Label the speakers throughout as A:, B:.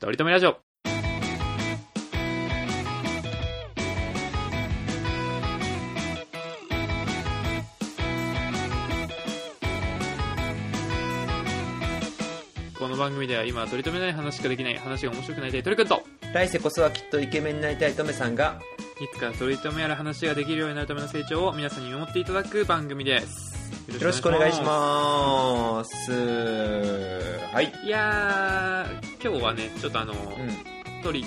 A: とりとめラジオ。この番組では今は取り留めない話しかできない話が面白くなりたいトリくんと
B: 来世こそはきっとイケメンになりたいトメさんが。
A: いつか取り留めある話ができるようになるための成長を皆さんに見守っていただく番組です。
B: よろしくお願いします。はい
A: す。いやー今日はねちょっとあの、
B: うん。
A: トリ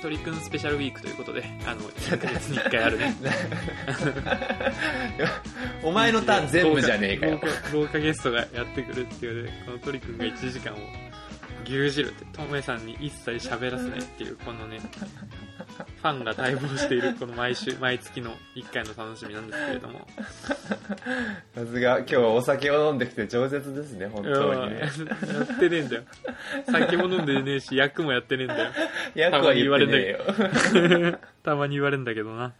A: トリくんスペシャルウィークということであの1ヶ月に1回あるね。
B: お前のターン全部じゃねえかよ。
A: 豪華ゲストがやってくるっていうのでこのトリくんが1時間を牛耳るってトメさんに一切喋らせないっていうこのねファンが待望しているこの毎週毎月の1回の楽しみなんですけれども。
B: さすが今日はお酒を飲んできて饒舌ですね本当に。ね
A: やってねえんだよ。酒も飲んでねえし役もやってねえんだよ。
B: 役は言われねえよ。
A: たまに言われるんだけどな。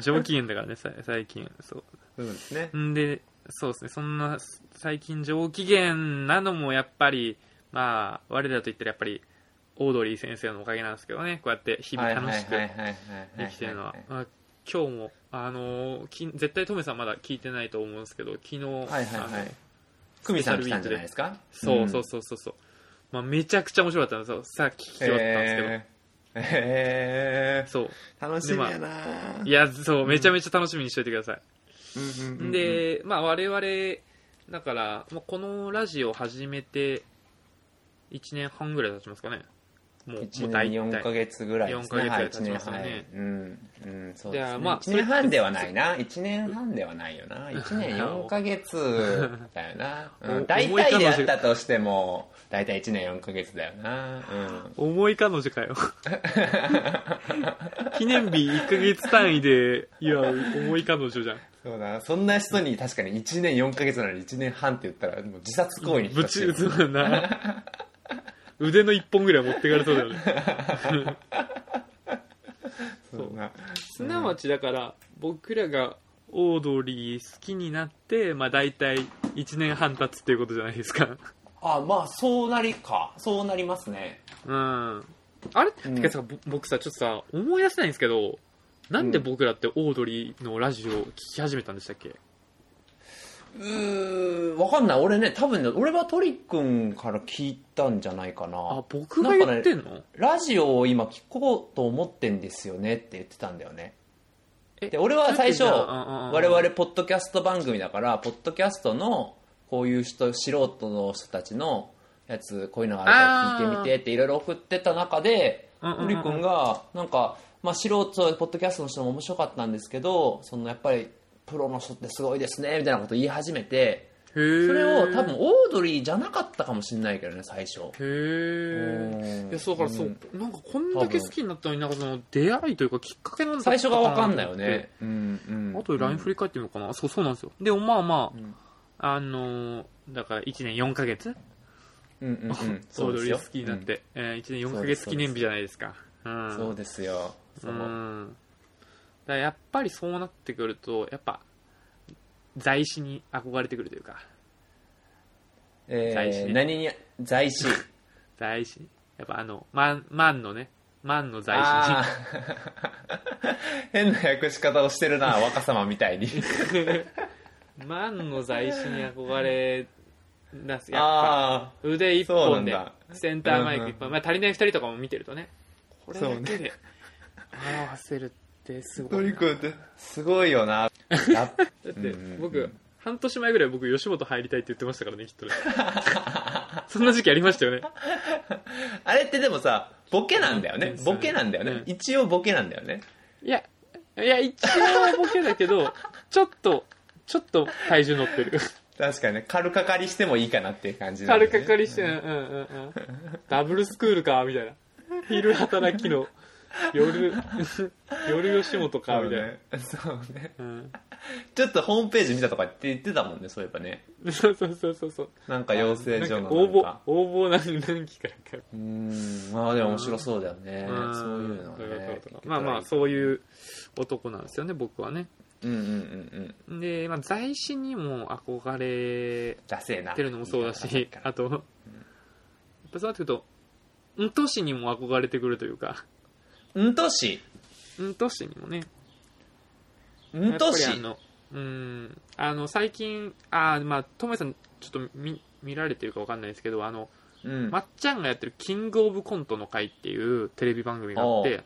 A: 上機嫌だからねさ最近。そう。
B: そうですね。
A: んで、そうですね、そんな最近上機嫌なのもやっぱり、まあ、我らと言ったらやっぱり、オードリー先生のおかげなんですけどね、こうやって日々楽しく生きてるのは。まあ今日も、あの絶対トメさんまだ聞いてないと思うんですけど、昨日、
B: はいはいはい。久美さん来たんじゃないですか？
A: そうそうそうそうそう、まあ、めちゃくちゃ面白かったんですよ。さっき聞き終わったんですけど、
B: へえ
A: そう。
B: 楽しみやな。い
A: や、そう、めちゃめちゃ楽しみにしといてください。
B: うんうんうんうん。
A: で、まあ我々、だから、もうこのラジオ始めて1年半ぐらい経ちますかね。もう、
B: 1
A: もう大
B: 年4ヶ
A: 体。
B: 月ぐらいですね。
A: 4ヶ月ぐらい
B: はい
A: 経ちますよね。
B: はいうんうんそうですね。
A: まあ
B: 1年半ではないな。1年半ではないよな。1年4ヶ月だよな、う
A: お
B: ん、大体であったとしても大体1年4ヶ月だよな。
A: 重い彼女かよ。記念日1ヶ月単位で、いや、重い彼女じゃん。
B: そうだそんな人に確かに1年4ヶ月なのに1年半って言ったらもう自殺行為に
A: ぶち、そうだな。腕の一本ぐらい持ってかれそうだよね。
B: そう
A: すなわちだから、僕らがオードリー好きになって、まあ大体1年半経つっていうことじゃないですか。
B: あまあそうなりかそうなりますね
A: うん。あれ、
B: うん
A: てかさ、ぼ僕さ、ちょっとさ、思い出せないんですけど、なんで僕らってオードリーのラジオを聞き始めたんでしたっけ？
B: うーわかんない。俺ね多分ね俺はトリくんから聞いたんじゃないかな。
A: あ、僕が言ってんの、
B: ラジオを今聞こうと思ってんですよねって言ってたんだよね。
A: え
B: で俺は最初我々ポッドキャスト番組だからポッドキャストのこういう人素人の人たちのやつこういうのがあるから聞いてみてっていろいろ送ってた中で
A: うんうんうんうん。
B: トリくんがなんか、まあ、素人ポッドキャストの人も面白かったんですけどそのやっぱりプロの人ってすごいですねみたいなこと言い始めて。それを多分オードリーじゃなかったかもしれないけどね最初
A: へえ。そうだからそう、
B: ん
A: なんかこんだけ好きになったのになんかその出会いというかきっかけなんだ
B: 最初が分かんないよね。うんうん
A: あとで LINE 振り返ってみようかな。そう、そうなんですよ。でもまあま
B: うん
A: あ、あのーだから1年4ヶ月？
B: うんうんうん
A: オードリー好きになって、えー1年4ヶ月記念日じゃないですか。うん。
B: そうですよう
A: ん。だからやっぱりそうなってくると、やっぱ、在史に憧れてくるというか、
B: え
A: 在史ね。
B: ー何に在史
A: 在史。やっぱあの、万、万のね、万の在史
B: あー。変な訳し方をしてるな若様みたいに。
A: に。万の在史に憧れ出す。やっぱ、
B: あ
A: 腕一本でセンターマイク一本。まあ足りない二人とかも見てるとね、これだけで表せるってす
B: あ
A: ごい。な。
B: トリ君って。すごいよな。
A: だって僕、半年前ぐらい僕吉本入りたいって言ってましたからねきっとね。そんな時期ありましたよね。
B: あれってでもさボケなんだよね。ボケなんだよね、
A: うん。
B: 一応ボケなんだよね。
A: いやいや一応ボケだけど ちょっとちょっと体重乗ってる。
B: 確かにね。軽かかりしてもいいかなっていう感じなんだ
A: 軽かかりしてうんうんうんうん。ダブルスクールかみたいな。昼働きの 夜夜吉本かみたいな、
B: そうね。ちょっとホームページ見たとかって言ってたもんねそういえばね。
A: そうそうそうそうそう。
B: なんか養成所の
A: なんか。応募
B: なんか
A: 応募何何期からか。
B: うーん。まあでも面白そうだよね、
A: うん。
B: そういうのは
A: そういう
B: ね
A: まあまあそういう男なんですよね僕はね。
B: うんうんうんうん。
A: で、まあ、在史にも憧れてるのもそうだしあと、やっぱそうなってくるとうんとしにも憧れてくるというか、
B: うんとし。
A: うんとしにもね、
B: うんとし。
A: やっぱりあの、うん、あの、最近、あーまあ、ともえさん、ちょっと見、見られてるかわかんないですけど、あの、
B: うん。
A: まっちゃんがやってるキングオブコントの会っていうテレビ番組があって、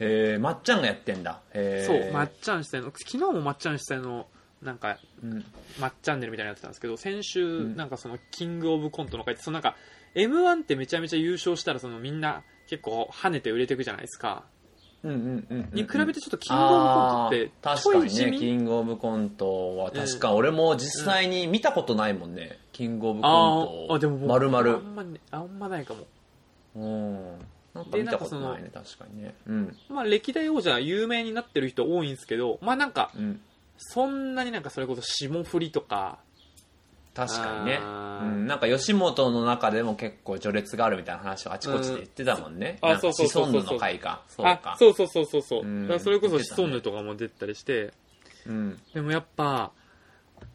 B: へえまっちゃんがやってんだ。
A: そう、まっちゃん主催の、昨日もまっちゃん主催の、なんか、
B: うん。
A: まっチャンネルみたいなのやってたんですけど、先週、
B: ん。
A: なんかその、キングオブコントの会って、そのなんか、M1 ってめちゃめちゃ優勝したら、そのみんな結構跳ねて売れていくじゃないですか。
B: うんうんうんうん
A: に比べてちょっとキングオブコントって、
B: 確かにねキングオブコントは確か俺も実際に見たことないもんね、キングオブコン
A: あ
B: ト
A: ーあ、でも僕
B: まるまる
A: あんまね、あんまないかも。
B: うん。なんか見たことないね確かにね。うん。
A: まあ歴代王者有名になってる人多いんですけど、まあなんか、
B: うん。
A: そんなになんかそれこそ霜降りとか、
B: 確かにね、うん、なんか吉本の中でも結構序列があるみたいな話をあちこちで言ってたもんね、
A: うん。あそうそうそうそう。
B: シソンヌの回か。そう
A: そうそうそうそうそう。
B: うん。
A: それこそシソンヌとかも出たりして、
B: うん、
A: でもやっぱ、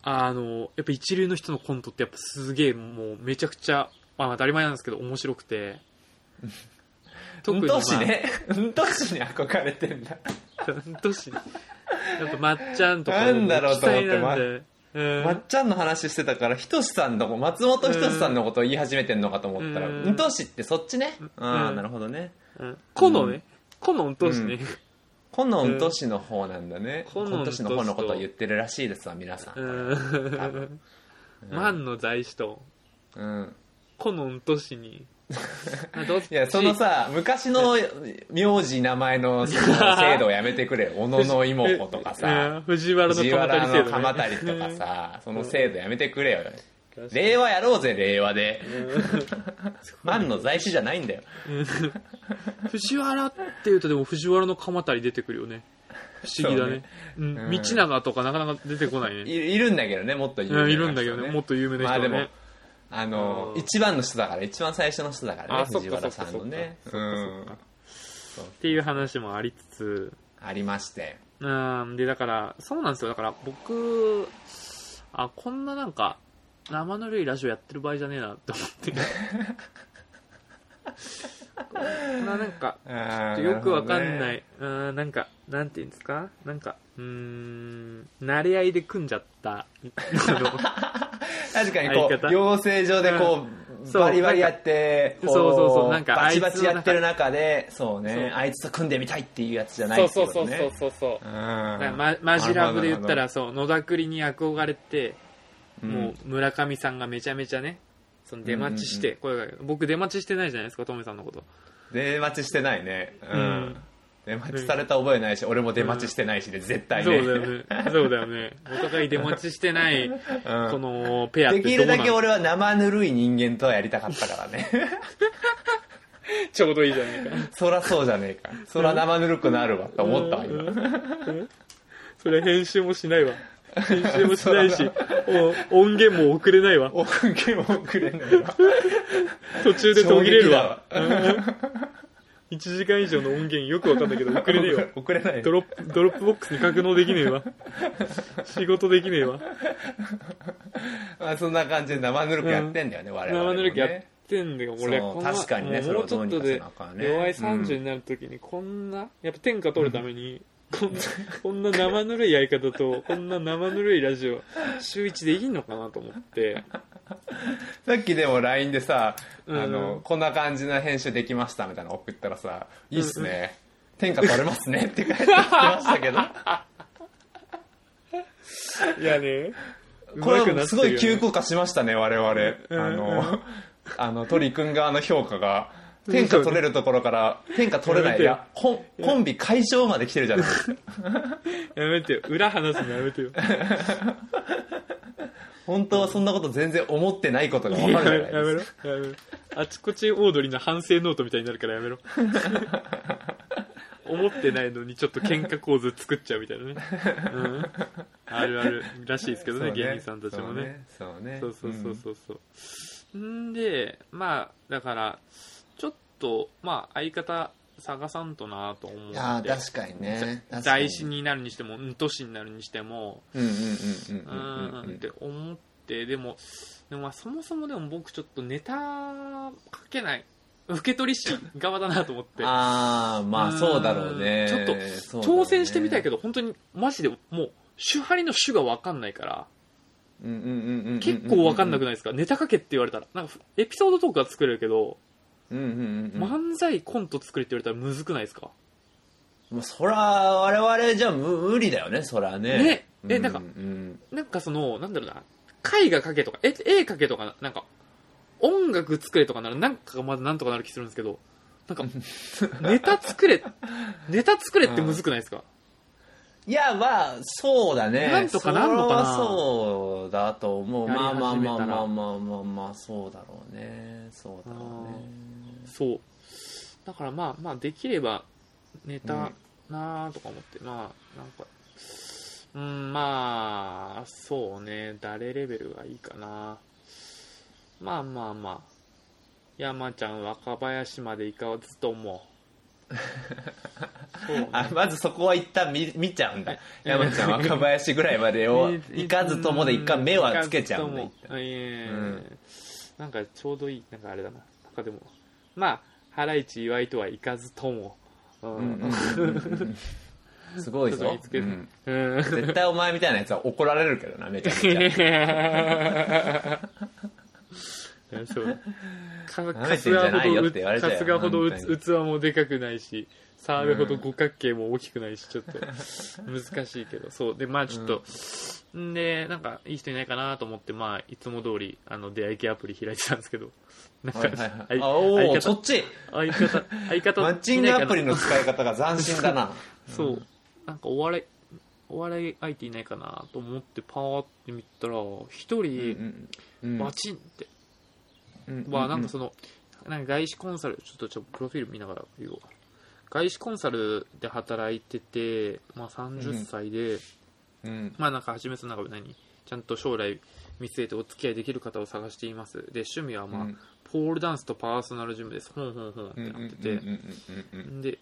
A: あの、やっぱ一流の人のコントってやっぱすげえもうめちゃくちゃ、まあ当たり前なんですけど面白くて、
B: うんとし
A: まあ
B: ね。うんと しに憧れてんだ。
A: うんとし。やっぱまっちゃんとか
B: なんだろうと思ってまっちゃんの話してたからひとしさんの松本人志さんのことを言い始めてんのかと思ったら
A: うん。
B: うん。としってそっちね。ああ
A: うん。
B: なるほどね。
A: うん。このね、このうんとしね。
B: このうんとしの方なんだね。
A: この
B: この年の方のことを言ってるらしいですわ皆さん
A: うん。万の在師と、
B: うん。
A: このうんとしに。
B: いやそのさ昔の名字名前の 制度をやめてくれ。小野の妹子とか
A: う
B: さ
A: ん藤原の
B: 藤
A: 鎌足
B: とかさ。その制度やめてくれよ。
A: うん。
B: 令和やろうぜ令和で。万の在師じゃないんだよ。
A: 藤原って言うとでも藤原の鎌足出てくるよね。不思議だね。うん
B: うん。
A: 道長とかなかなか出てこないね。
B: いいるんだけどねもっと有名な人
A: うんいるんだけどね。もっと有名な人はね、
B: まあでもあの
A: うん。
B: 一番の人だから一番最初の人だからね藤原さんのね。
A: そっていう話もありつつ。
B: ありまして。
A: うん。でだからそうなんですよ。だから僕あこんななんか生ぬるいラジオやってる場合じゃねえなって思って。こんななんかよくわかんない。い、うんなんかなんていうんですか？なんかうーん慣れ合いで組んじゃった
B: 確かにこう養成所でこう、
A: そう
B: バリバリやってこ
A: そうそうそうなんか
B: バチバチやってる中でそうねあいつと組んでみたいっていうやつじゃない
A: そうそうそうそうそうそう。
B: うん。
A: だからまマジラブで言ったらそう野田栗に憧れて、もう村上さんがめちゃめちゃねその出待ちして、声が僕出待ちしてないじゃないですかトメさんのこと。
B: うん出待ちしてないね。う
A: うんん
B: 出待ちされた覚えないし俺も出待ちしてないしで絶対ね。
A: そうだよね。そうだよね。お互い出待ちしてない
B: うん。
A: このペアって
B: できるだけ俺は生ぬるい人間とはやりたかったからね。
A: ちょうどいいじゃないか。
B: そらそうじゃねえか。そら生ぬるくなるわと思ったわ今。
A: それ編集もしないわ。編集もしないしお音源も送れないわ。
B: 音源も送れないわ。
A: 途中で途切れるわ。
B: 衝
A: 1時間以上の音源よくわかんないけど送れねえわ。
B: 送れない。
A: ドロップ Dropbox に格納できねえわ。仕事できねえわ。
B: まあそんな感じで生ぬるくやってんだよね、我々もね。
A: 生ぬるくやってんだよ俺。
B: そう
A: こんな
B: 確かにね
A: もうちょっとで齢30になるときにこんなやっぱ天下取るためにこんなこんな生ぬるいやり方とこんな生ぬるいラジオ週一できんのかなと思って。
B: さっきでも LINE でさ、
A: うん。
B: あのこんな感じの編集できましたみたいなの送ったらさ「いいっすね、天下取れますね」って返ってきましたけど。
A: いやね。
B: これはすごい急降下しましたね我々、
A: うん
B: あのあの鳥くん側の評価が天下取れるところから天下取れない。いやコンコンビ解消まで来てるじゃない。ですか
A: やめてよ。裏話すのやめてよ。
B: 本当はそんなこと全然思ってないことが分か
A: やめ
B: るじゃない
A: ろ
B: ですか。
A: やめろあちこちオードリーの反省ノートみたいになるからやめろ。思ってないのにちょっと喧嘩構図作っちゃうみたいなね、うん、あるあるらしいですけどね
B: そう
A: 芸人さんたちもね。
B: そうね。
A: そうそうそうそうそう、んでまあだからとまあ相方探さんとなと思って
B: いやー確かにね。確かに。
A: なるにしてもうんとしになるにしても。
B: うんうんうん
A: う
B: うんうんうん
A: ん。って思ってでもでもまあそもそもでも僕ちょっとネタ書けない受け取り師側だなと思って。
B: ああまあそうだろうね。
A: ちょっと挑戦してみたいけど本当にマジでもう手張りの種が分かんないから。
B: うんうんうんうんうん
A: 結構分かんなくないですか？ネタ書けって言われたら。なんかエピソードトークは作れるけど
B: うんうんうんうん。
A: 漫才コント作れって言われたらむずくないですか？
B: まあそら我々じゃ無無理だよねそらね。
A: ね。えなんか
B: うん
A: なんかそのなんだろうな。絵画描けとか絵絵描けとかなんか音楽作れとかならなんかがまだなんとかなる気するんですけどなんか ネタ作れネタ作れってむずくないですか、
B: いやまあそうだね。
A: なんとかなんのかな。
B: そうだと思う。まあまあまあまあまあまあまあそうだろうね。そうだろうね。
A: そう。だからまあまあできればネタなあとか思って、まあなんかうんまあそうね。誰レベルがいいかな。まあまあまあ。山ちゃん若林まで行かずともね。
B: あまずそこは一旦見見ちゃうんだ。山ちゃん若林ぐらいまでを 行かずともで一回目はつけちゃうんだ
A: なんかちょうどいいなんかあれだな。なんかでもまあハライチ岩井とは行かずとも。うん。
B: すごいぞ。うん。
A: うん。
B: 絶対お前みたいなやつは怒られるけどなめちゃめちゃ
A: そう。か
B: 舐めてんじゃないよって言われたよ
A: 春日ほど器もでかくないし澤部ほど五角形も大きくないしちょっと。難しいけど。そう。でまあちょっと、ん。でなんかいい人いないかなと思ってまあいつも通りあの出会い系アプリ開いてたんですけど。なんか、
B: はいはいはいそっち。
A: 相方相方
B: マッチングアプリの使い方が斬新だな。
A: そう。なんかお笑いお笑い相手いないかなと思ってパーって見たら一
B: うん
A: 人
B: うん。
A: バチンって、
B: うん
A: はなんかそのなんか外資コンサルちょっとちょっとプロフィール見ながら言おう。外資コンサルで働いてて、まあ、30歳で、
B: うん。
A: まあなんか初めてなんか何ちゃんと将来見据えてお付き合いできる方を探しています。で趣味はまあ、
B: うん。
A: ポールダンスとパーソナルジムですほんほんほんってなってて、で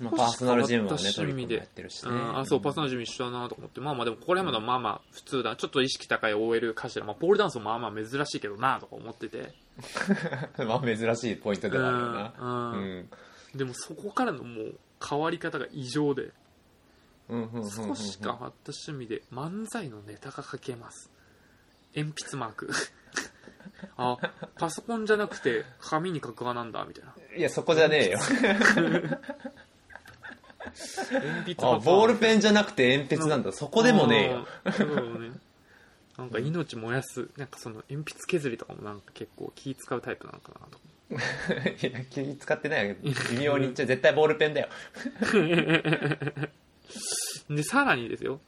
B: まあパーソナルジムはね
A: 趣味で。
B: やってるしね。
A: うんあそうパーソナルジム一緒だなと思って。まあまあでもこれまだまあまあ普通だ。ちょっと意識高い OL かしら、まあ、ポールダンスもまあまあ珍しいけどなとか思ってて。
B: まあ珍しいポイントではあるよな。
A: うん
B: うん。
A: でもそこからのもう変わり方が異常で。少し変わった趣味で漫才のネタが書けます。鉛筆マーク。あパソコンじゃなくて紙に書く派なんだみたいな。い
B: やそこじゃねえよ
A: 鉛筆
B: あボールペンじゃなくて鉛筆なんだ。そこでもねえよ。
A: そうね。なんか命燃やすなんかその鉛筆削りとかもなんか結構気使うタイプなのかなと。
B: いや気使ってないよ。微妙に言っちゃ絶対ボールペンだよ。
A: でさらにですよ。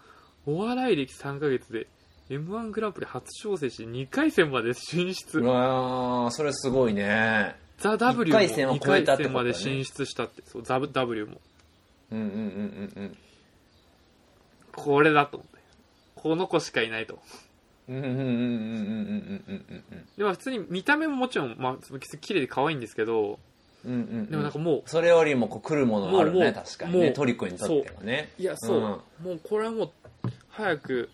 A: お笑い歴3ヶ月で m 1グランプリ初挑戦し2回戦まで進出。
B: うわーそれすごいね。
A: ザ・ W も
B: 一回戦は
A: 2
B: 超えた
A: 回戦まで進出したって。そうザ・ W も
B: うんうんうんうん
A: これだと思って。この子しかいないと。
B: うんうんうんうんうんうんうんうんうん
A: でも普通に見た目ももちろん、まあ、綺麗で可愛いんですけど
B: うんうんうん。
A: でもなんかもう
B: それよりもこう来るものがある
A: もうもう
B: ね確かに
A: もう
B: ねトリックにとってはね。
A: いやそう、
B: うん。
A: もうこれはもう早く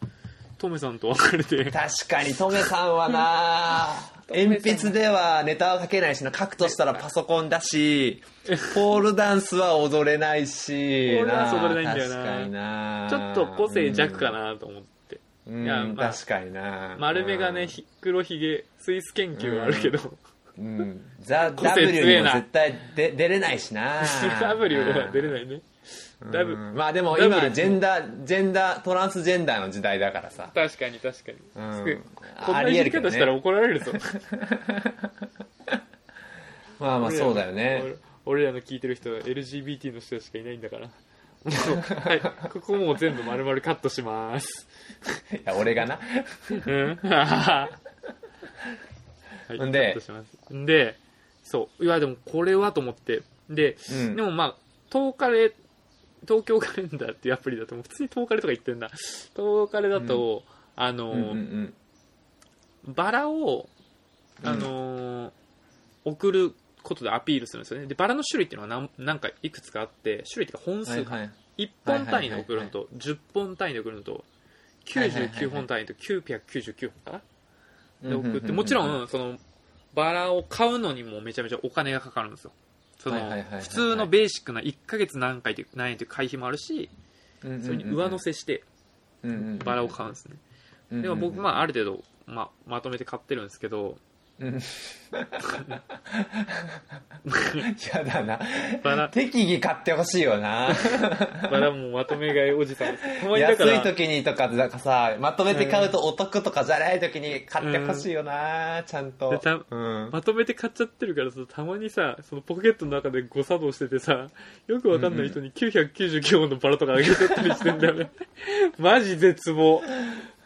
A: トメさんと別れて。
B: 確かにトメさんはな鉛筆ではネタは書けないしな書くとしたらパソコンだし ポールダンスは踊れないし
A: ポールダンス踊れないんだよな。
B: 確かにな
A: ちょっと個性弱かなと思って、
B: うん
A: いやまあ
B: 確かにな
A: 丸目がねひ黒ひげスイス研究はあるけど、
B: うん。ザ・ W にも絶対で出れないしな
A: W は出れないね、ダブ
B: うんまあでも今ジェンダージェンダートランスジェンダーの時代だからさ。
A: 確かに確かに、
B: うん。
A: こんないじり方したら怒られるぞ。
B: まあまあそうだよね。
A: 俺俺らの聞いてる人は LGBT の人しかいないんだから。はい。ここもう全部丸々カットします。
B: いや俺がな。
A: うん。はい。
B: んで
A: カットします。んでそう。いやでもこれはと思って。で、
B: うん。
A: でもまあ東カレ東京カレンダーっていうアプリだともう普通に東カレとか言ってんだ。東カレだと、あの、
B: うんうん
A: バラを、あのー送ることでアピールするんですよね。でバラの種類っていうのは何なんかいくつかあって種類っていうか本数が、
B: はいはい。
A: 1本単位で送るのと10本単位で送るのと99本単位と999本かな？で送ってもちろんそのバラを買うのにもめちゃめちゃお金がかかるんですよ。その普通のベーシックな1ヶ月何回で何円という会費もあるし、それに上乗せしてバラを買うんですね。
B: うん
A: でも僕、まあ、ある程度、まあ、まとめて買ってるんですけど、
B: うんやだな。
A: バラ、
B: 適宜買ってほしいよな。
A: バラもまとめ買いおじさん。です。たまにだか
B: 安い
A: ら、
B: 時にとかなんかさまとめて買うとお得とかじゃない時に買ってほしいよな、ちゃんと。
A: でた
B: うん。
A: まとめて買っちゃってるからさ、たまにさ、そのポケットの中で誤作動しててさ、よくわかんない人に999本のバラとかあげちゃったりしてんだよね。マジ絶望。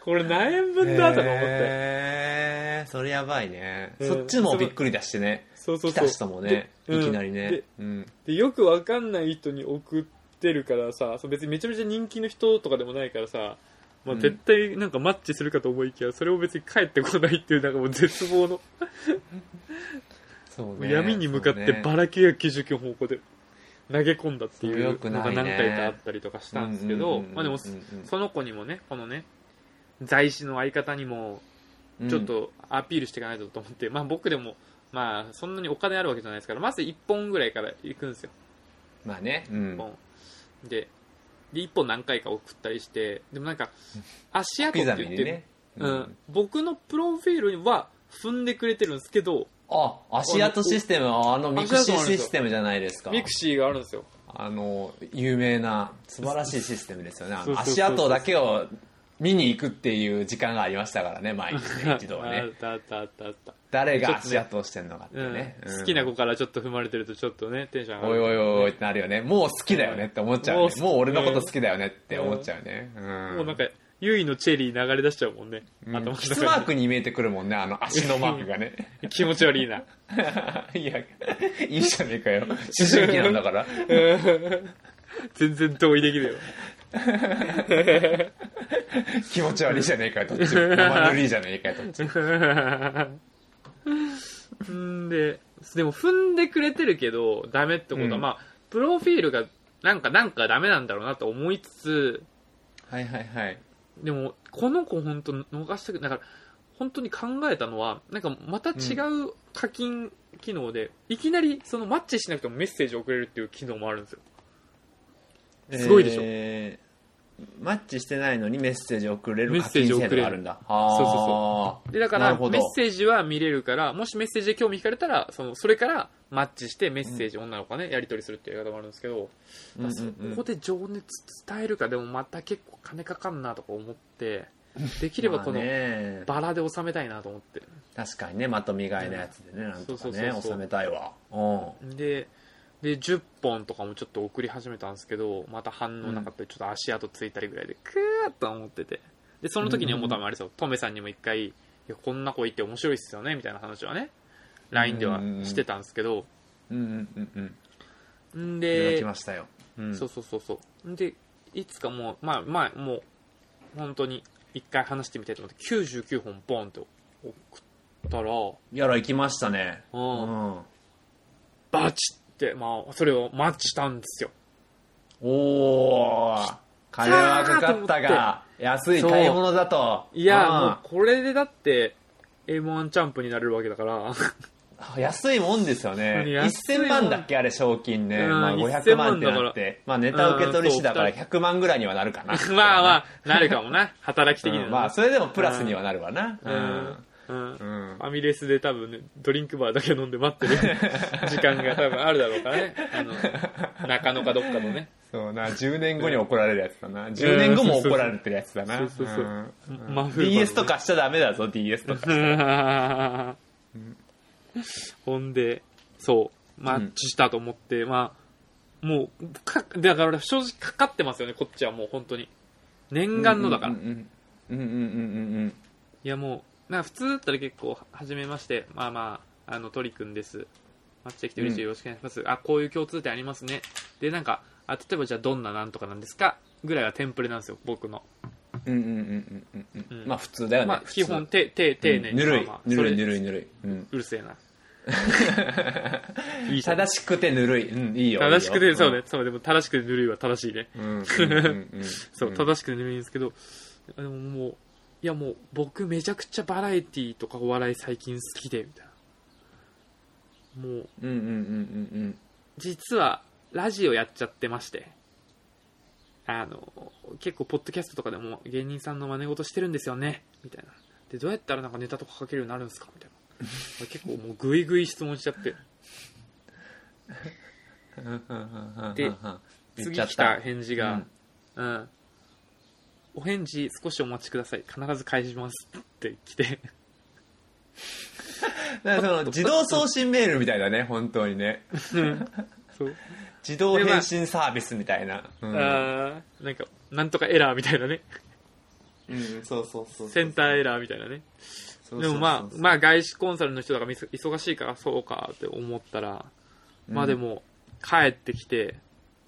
A: これ何円分だとか思って。
B: へー。それやばいね、
A: うん。
B: そっちもびっくりだしてね。
A: そうそうそう。
B: 来た人もね
A: で
B: いきなりね。
A: で
B: うん。
A: でよくわかんない人に送ってるからさ別にめちゃめちゃ人気の人とかでもないからさ、まあ、
B: うん。
A: 絶対なんかマッチするかと思いきや、それを別に返ってこないっていうなんかもう絶望の、
B: そうね。
A: 闇に向かってバラ999方向で投げ込んだっていうのが何回かあったりとかしたんですけどまあでもその子にもねこのね在師の相方にも
B: うん。
A: ちょっとアピールしていかないとと思って、まあ僕でもまあそんなにお金あるわけじゃないですからまず1本ぐらいから行くんですよ。
B: まあね。うん。
A: 1本でで1本何回か送ったりしてでもなんか足跡って言って、
B: ミにね。
A: うん、僕のプロフィールには踏んでくれてるんですけど
B: あ足跡システムあの mixi システムじゃないですか。
A: ミクシーがあるんですよ。
B: あの有名な素晴らしいシステムですよね。足跡だけを見に行くっていう時間がありましたからね毎日ね一度は
A: あ
B: ね
A: ったあったあったあった、
B: 誰が足跡をしてんのかって
A: うん。
B: ね、うん。
A: 好きな子からちょっと踏まれてるとちょっとねテンション上がる。
B: おいおいおいおいってなるよね。もう好きだよねって思っちゃうね。
A: もう
B: もう俺のこと好きだよねって思っちゃうね。うん。
A: もうなんかゆいのチェリー流れ出しちゃうもんね、
B: うん。キス
A: 中
B: マークに見えてくるもんねあの足のマークがね。
A: に 気持ち悪いな。
B: いやいいじゃねえかよ。思春期なんだから。
A: 全然同意できるよ
B: 気持ち悪いじゃねえかよどっちも。生塗りじゃねえかよどっちも。
A: ん ででも踏んでくれてるけどダメってことは、
B: うん。
A: まあプロフィールがなんかなんかダメなんだろうなと思いつつ
B: はいはいはい。
A: でもこの子本当逃したくだから本当に考えたのはなんかまた違う課金機能で、いきなりそのマッチしなくてもメッセージを送れるっていう機能もあるんですよ。すごいでしょ。
B: えーマッチしてないのにメッセージ送れる
A: メッセージ送れる。
B: あるんだ。
A: そうそう
B: そ
A: でだからメッセージは見れるからもしメッセージで興味惹かれたらそのそれからマッチしてメッセージ、女の子がねやり取りするっていうやり方もあるんですけど、
B: うんうんうん。
A: そこで情熱伝えるかでもまた結構金かかんなとか思ってできればこのバラで収めたいなと思って。
B: 確かにねまとめ買いのやつでねなんとか
A: そうそう
B: ね収めたいわ。うん。
A: でで10本とかもちょっと送り始めたんですけどまた反応なかったりちょっと足跡ついたりぐらいでクーッと思ってて。でその時に思ったのもあれですよ。トメさんにも一回いやこんな子いて面白いっすよねみたいな話はね LINE ではしてたんですけど。
B: うんうんうんうん。
A: ん
B: で
A: で
B: きましたよ。うん。
A: そうそうそうそう。んでいつかもうまあまあもう本当に一回話してみたいと思って99本ボンって送ったら
B: やら行きましたね。
A: う
B: うん。ん
A: バチってまあそれをマッチしたんですよ。
B: おー。金はかかったが安い買い物だと。
A: いや
B: うん。
A: もうこれでだって M1 チャンプになれるわけだから。
B: 安いもんですよね。
A: 安いもん。
B: 1000万だっけあれ賞金ね、
A: うん
B: まあ、
A: 1000
B: 500万ってなって、まあ、ネタ受け取り師だから
A: うんそう
B: 100万ぐらいにはなるかな。
A: まあまあなるかもな。働き的には
B: うんまあそれでもプラスにはなるわな。
A: うん。うん
B: うん。
A: ファミレスで多分ねドリンクバーだけ飲んで待ってる 時間が多分あるだろうからね。あの中野かどっかのね。
B: そうな10年後に怒られるやつだな。10年後も怒られてるやつだな。
A: そうそうそう
B: う。ん。
A: 真冬
B: DS とかしちゃダメだぞ DS とか。
A: ほんでそう。マッチしたと思って、まあもうかだから正直かかってますよねこっちはもう本当に。念願のだから、
B: うんうんうんうんうんうん
A: いやもうなんか普通だったら結構初めましてまあまああの鳥くんです。マッチできて嬉しい、
B: うん
A: よろしくお願いします。あこういう共通点ありますね。でなんかあ例えばじゃあどんななんとかなんですか？ぐらいはテンプレなんですよ僕の、
B: うんうんうんうんうんうん。
A: うん。
B: まあ普通だよね
A: まあ基本てて丁寧に、
B: ぬるい。
A: まあまあ
B: ぬるいぬるいぬるい。うん。
A: うるせえな。い い
B: 正しくてぬるい。うんいいよ
A: 正しくて、そう
B: ね。
A: ね、そう、でも正しくてぬるいは正しいね。
B: うんうんうんうん。
A: そう、正しくてぬるいんですけど、でももう、いやもう、僕めちゃくちゃバラエティとかお笑い最近好きで、みたいな。もう
B: うんうんうんうん。
A: 実はラジオやっちゃってまして。あの結構ポッドキャストとかでも芸人さんの真似事してるんですよね。みたいな。でどうやったらなんかネタとか書けるようになるんですか？みたいな。結構もうグイグイ質問しちゃって。
B: う ん
A: で次来た
B: た
A: 返事が、うん、お返事少しお待ちください。必ず返しますって来て。
B: だからその 自動送信メールみたいだね。本当にね。
A: そう。
B: 自動返信サービスみたいな、うん。
A: あーなんかなんとかエラーみたいなね。
B: うんそうそうそう
A: センターエラーみたいなね。でもまあまあ外資コンサルの人とかみそ忙しいからそうかって思ったら、まあでも帰ってきて。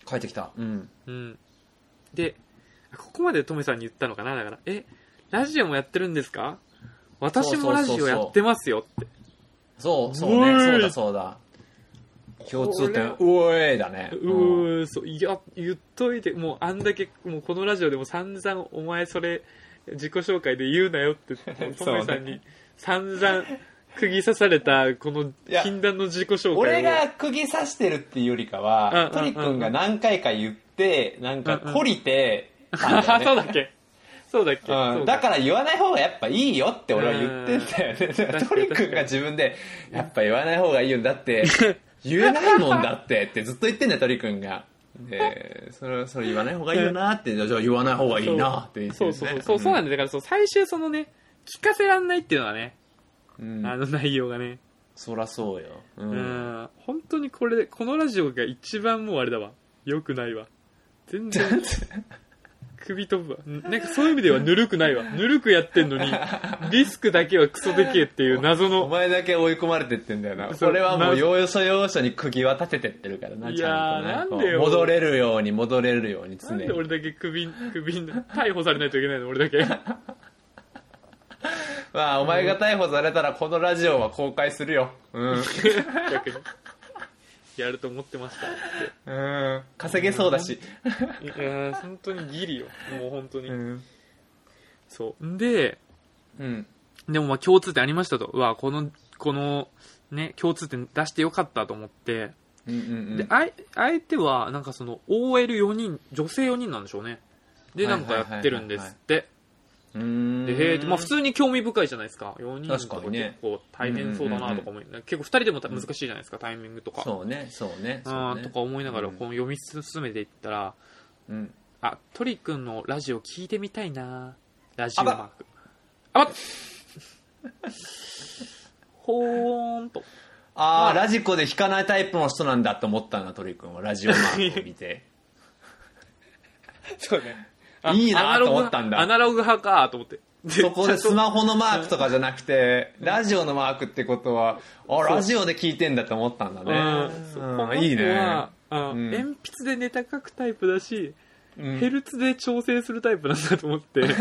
B: 帰ってきた。うん。
A: うん。でここまでトメさんに言ったのかな？だからえラジオもやってるんですか？私もラジオやってますよって。
B: そうそうね。そうだそうだ。共通点。おいだね。
A: うーそういや言っといてもうあんだけもうこのラジオでも散々お前それ自己紹介で言うなよってトメさんに 散々釘刺されたこの
B: や
A: 禁断の自己紹介を。
B: 俺が釘刺してるっていうよりかは、
A: うん
B: トリ君が何回か言って、なんか
A: うんうん。
B: 懲りてね
A: そうだっけ？そうだっけ、
B: うん、だから言わない方がやっぱいいよって俺は言ってんだよね。トリ君が自分で、やっぱ言わない方がいいよ。だって、言えないもんだってってずっと言ってんだよ、トリ君が。で、それ、それ言わない方がいいよなって、じゃあ言わない方がいいなって言って、ね。
A: そうそうそうそうそうなんだよだからそう最終そのね聞かせらんないっていうのはね、
B: うん。
A: あの内容がね
B: そらそうよ。う。
A: うんん本当にこれこのラジオが一番もうあれだわよくないわ全然 首飛ぶわんなんかそういう意味ではぬるくないわぬるくやってんのにリスクだけはクソでけえっていう謎
B: お
A: の
B: 前だけ追い込まれてってんだよな。
A: そ
B: れはもう要所要所に釘は立ててってるからな、
A: い
B: ちゃんとね。
A: なん
B: 戻れるように戻れるように常に。
A: なんで俺だけ首首逮捕されないといけないの？俺だけ
B: まあ、お前が逮捕されたらこのラジオは公開するよ。うん。
A: 逆にやると思ってましたって
B: うん。稼げそうだし。
A: いやー本当にギリよもう本当に、
B: うん。
A: そうで
B: うん。
A: でもまあ共通点ありましたとうわこのこのね共通点出してよかったと思って、
B: うんうん
A: であい相手はなんかその OL4 人女性4人なんでしょうねで
B: は
A: ないんかやってるんですって
B: うん。
A: でへー。まあ普通に興味深いじゃないですか。4人とか結構大変そうだなとか思い、結構2人でも難しいじゃないですかタイミングとか。
B: そうね、そうね。
A: あ
B: そうね。
A: ーとか思いながら
B: うん。
A: こう読み進めていったら、
B: うん。
A: あトリくんのラジオ聞いてみたいなラジオマーク。あば。っ ほーんと。
B: ああ、ラジコで弾かないタイプの人なんだと思ったな、鳥くんは。ラジオマークを見て。
A: そうね
B: いいなと思ったんだ。
A: アナログ派かと思って。
B: そこでスマホのマークとかじゃなくて、ラジオのマークってことは、あ、ラジオで聞いてんだと思ったんだね。
A: うん。
B: いいね。
A: 鉛筆でネタ書くタイプだし、
B: うん。
A: ヘルツで調整するタイプなんだと思って。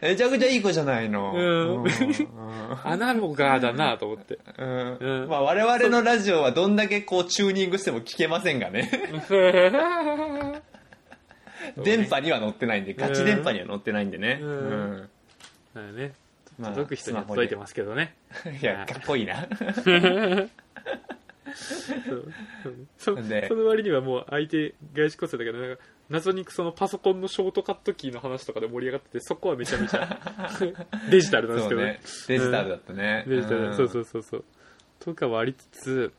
B: めちゃくちゃいい子じゃないの。
A: うん。
B: うん。
A: アナロガーだなと思って。
B: うん。
A: うん。
B: まあ我々のラジオはどんだけこうチューニングしても聞けませんがね。電波には乗ってないんで、ガチ電波には乗ってないんでね。
A: うん。
B: うん。
A: まあね
B: まあ
A: 届く人には届いてますけどね。
B: い。や、かっこいいな。
A: そうそ
B: で
A: その割にはもう相手外資コースだけどなんか謎にそのパソコンのショートカットキーの話とかで盛り上がっててそこはめちゃめちゃ デジタルなんですけどね。
B: ね。デジタルだったね。
A: デジタル、
B: ん。
A: そうそうそうそう。とかはありつつ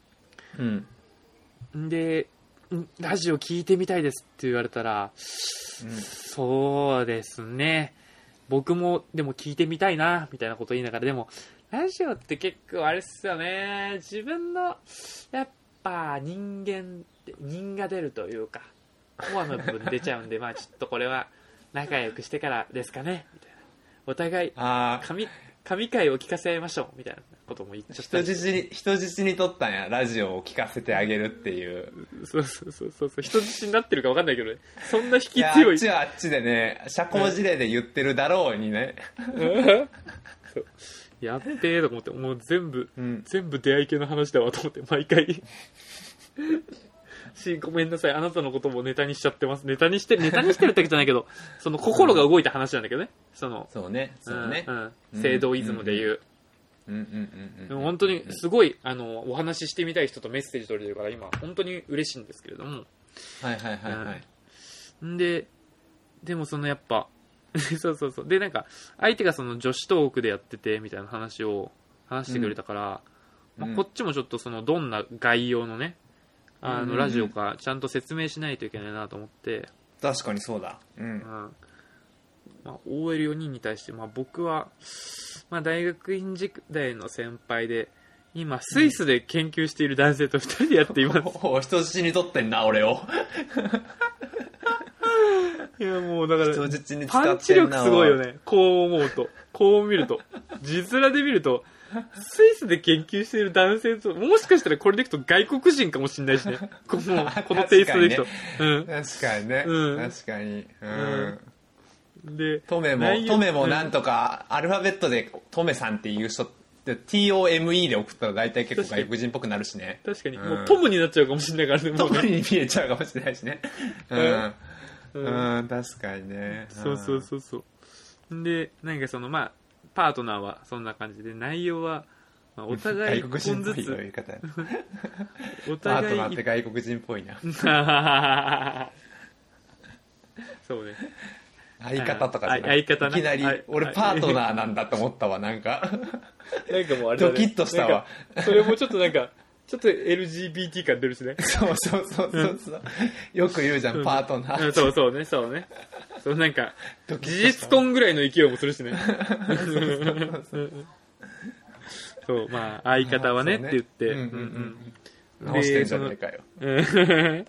B: うん。
A: んでんラジオ聞いてみたいですって言われたらそうですね。僕もでも聞いてみたいなみたいなこと言いながら。でもラジオって結構あれっすよね。自分のやっぱ人間って人が出るというかコアの部分出ちゃうんで まあちょっとこれは仲良くしてからですかね。みたいな。お互い神神回を聞かせ合いましょうみたいなことも言っちゃったり
B: 人質に、人質にとったんや、ラジオを聞かせてあげるっていう。
A: そうそうそうそうそう人質になってるか分かんないけどねそんな引き強い
B: っちはあっちでね、社交辞令で言ってるだろうにね。
A: やっべえと思ってもう全部
B: うん。
A: 全部出会い系の話だわと思って毎回しごめんなさい。あなたのこともネタにしちゃってます。ネタにしてネタにしてるってわけじゃないけど その心が動いた話なんだけどね。その
B: そうね、そうね。
A: う。ん。聖堂イズムでいう、
B: ううんうん。うんうん
A: 本当にすごい、あの、お話ししてみたい人とメッセージ取れてるから今、本当に嬉しいんですけれども。
B: はいはいはいはい。
A: ん。で、でもそのやっぱ、そうそうそう。で、なんか、相手がその女子トークでやってて、みたいな話を話してくれたから、
B: うん。
A: まあ、こっちもちょっとその、どんな概要のね、あの、
B: うんうんうん
A: ラジオか、ちゃんと説明しないといけないなと思って、
B: 確かにそうだう
A: うんん。まあ、OL4 人に対して、まあ僕は、まあ大学院時代の先輩で、今、スイスで研究している男性と二人でやっています。
B: お人質に取ってんな俺を
A: いや、もうだから、パンチ力すごいよね。こう思うと。こう見ると。字面で見ると、スイスで研究している男性と、もしかしたらこれでいくと外国人かもしれないしね。このこのテイストでいくと。
B: 確かにね、
A: うん。
B: 確かに。
A: で、
B: トメもトメもなんとか、アルファベットでトメさんっていう人って TOME で送ったら大体結構外国人っぽくなるしね。
A: 確かに、
B: うん。
A: もうトムになっちゃうかもしれないからね。
B: トムに見えちゃうかもしれないしね。うん、
A: う
B: うん。確かにね。
A: そうそうそうそう。で、なんかその、まあ、パートナーはそんな感じで、内容は、まあ、お互い
B: 外
A: 一本ず
B: 国人っぽい言い
A: つ、
B: 方
A: お
B: パート
A: 互い
B: ナーって外国人っぽいな。
A: そうね。
B: 相方とかじゃな
A: あ相方ない
B: きなり
A: はい。
B: 俺パートナーなんだと思ったわなんか。
A: なんかもうあれだ、ね、
B: ドキッとしたわ。
A: それもちょっとなんか、ちょっと LGBT 感出るしね。
B: そうそうそうそうそう。よく言うじゃんパートナー。
A: うんそうそうね、そうね。そうなんか、事実婚ぐらいの勢いもするしね。そう、まあ、相方はねって言って、
B: うんうんうん
A: うん。
B: 直してんじゃねえかよ。
A: うん